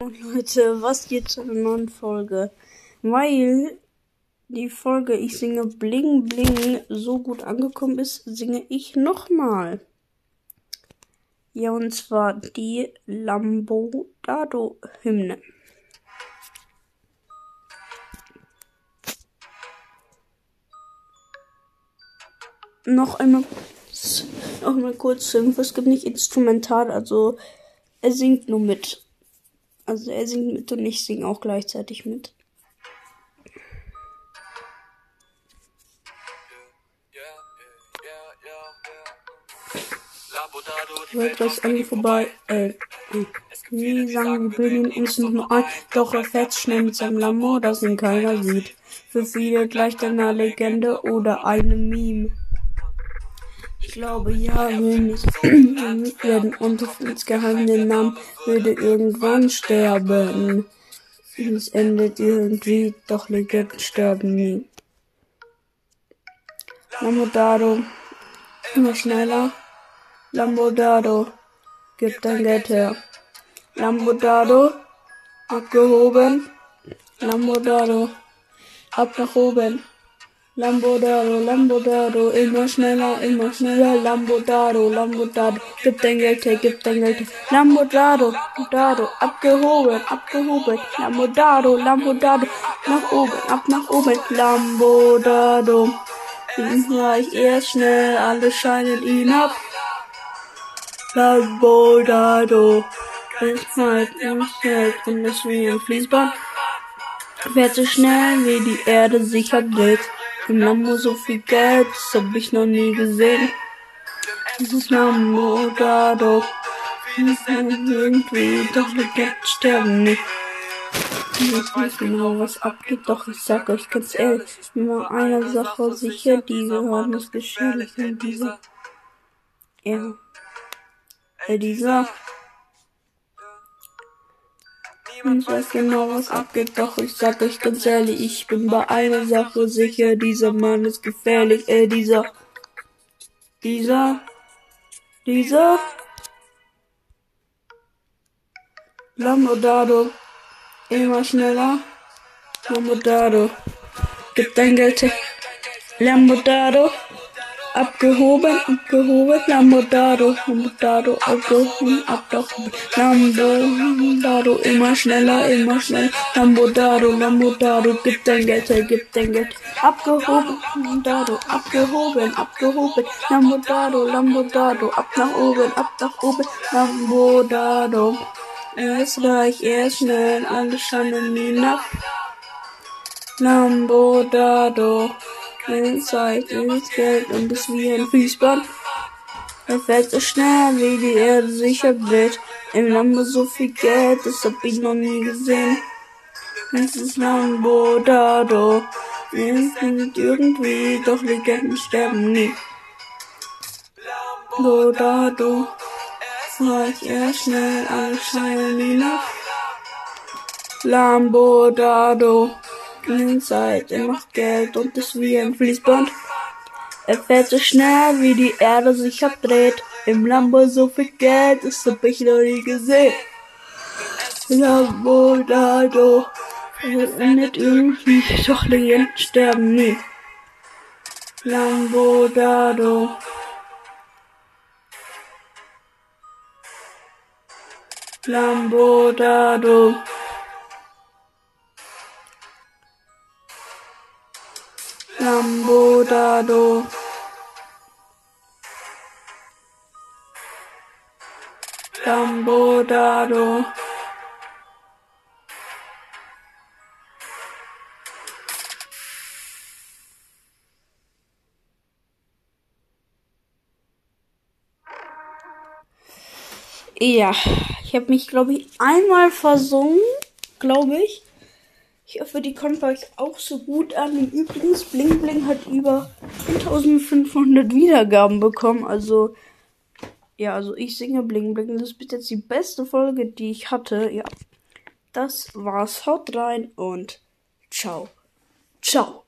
Und Leute, was geht zu einer neuen Folge? Weil die Folge Ich singe Bling Bling so gut angekommen ist, singe ich nochmal. Ja, und zwar die Lambodado-Hymne. Noch einmal, noch einmal kurz. Es gibt nicht instrumental, also er singt nur mit. Also er singt mit und ich singe auch gleichzeitig mit. Hört das an vorbei, äh, wie sagen, wir bilden uns noch mal ein, doch er fährt schnell mit seinem Lambo, das ihn keiner sieht. Für viele gleicht einer Legende oder einem Meme. Ich glaube, ja, will nicht werden und insgeheim den Namen würde irgendwann sterben. Es endet irgendwie, doch Legenden sterben nie. Lamodado, immer schneller. Lambodado, gib dein Geld her. Lambodado, abgehoben. Lambodado, ab nach oben. Lambodado, Lambodado, immer schneller, immer schneller, Lambodado, Lambodado, gib dein Geld her, gib dein Geld her. Lambodado, Lambodado, abgehoben, abgehoben, Lambodado, Lambodado, nach oben, ab nach oben, Lambodado. Gleich erst schnell, alle scheinen ihn ab. Lambodado, es halt im Feld und es wie ein Fließband. Fährt so schnell, wie die Erde sich abdreht. Im Lambo so viel Geld, das hab ich noch nie gesehen. Dieses Lambodado, irgendwie, doch Legenden sterben nicht. Ich weiß genau, was abgeht, doch ich sag euch ganz ehrlich, mir einer Sache sicher, diese Horn ist gefährlich und diese, ja, äh, dieser, ich weiß genau, was abgeht, doch ich sag euch ganz ehrlich, ich bin bei einer Sache sicher, dieser Mann ist gefährlich, äh, dieser, dieser, dieser, Lamodado, immer schneller, Lamodado, gib dein Geld Lamodado, abgehoben, abgehoben, Lamodado, Lamodado, abgehoben, abgehoben, Lamodado, immer schneller, immer schneller, Lamodado, Lamodado, gib dein Geld her, gib dein Geld, abgehoben, Lamodado, abgehoben, abgehoben, Lamodado, Lamodado, ab nach oben, ab nach oben, Lamodado, erst reich, erst schnell, alle scheinen ihn ab, Lambodado, keine Zeit, ins Geld und ist wie ein Fließband. Er fährt so schnell, wie die Erde sich abdreht. Im Lambo so viel Geld, das hab ich noch nie gesehen. Es ist Lambodado. Es findet irgendwie, doch Legenden sterben nie. Lambodado. Fahr ich eher schnell, alle scheinen ihn ab. Lambodado. Zeit, er macht Geld und ist wie ein Fließband. Er fährt so schnell, wie die Erde sich abdreht. Im Lambo so viel Geld, das hab ich noch nie gesehen. Lambodado, er endet irgendwie, doch Legenden sterben nie. Lambodado. Lambodado. Lambodado. Lambodado. Ja, ich habe mich, glaube ich, einmal versungen, glaube ich. Ich hoffe, die kommt euch auch so gut an. Übrigens, Bling Bling hat über 1500 Wiedergaben bekommen. Also, ja, also ich singe Bling Bling. Das ist bis jetzt die beste Folge, die ich hatte. Ja, das war's. Haut rein und ciao. Ciao.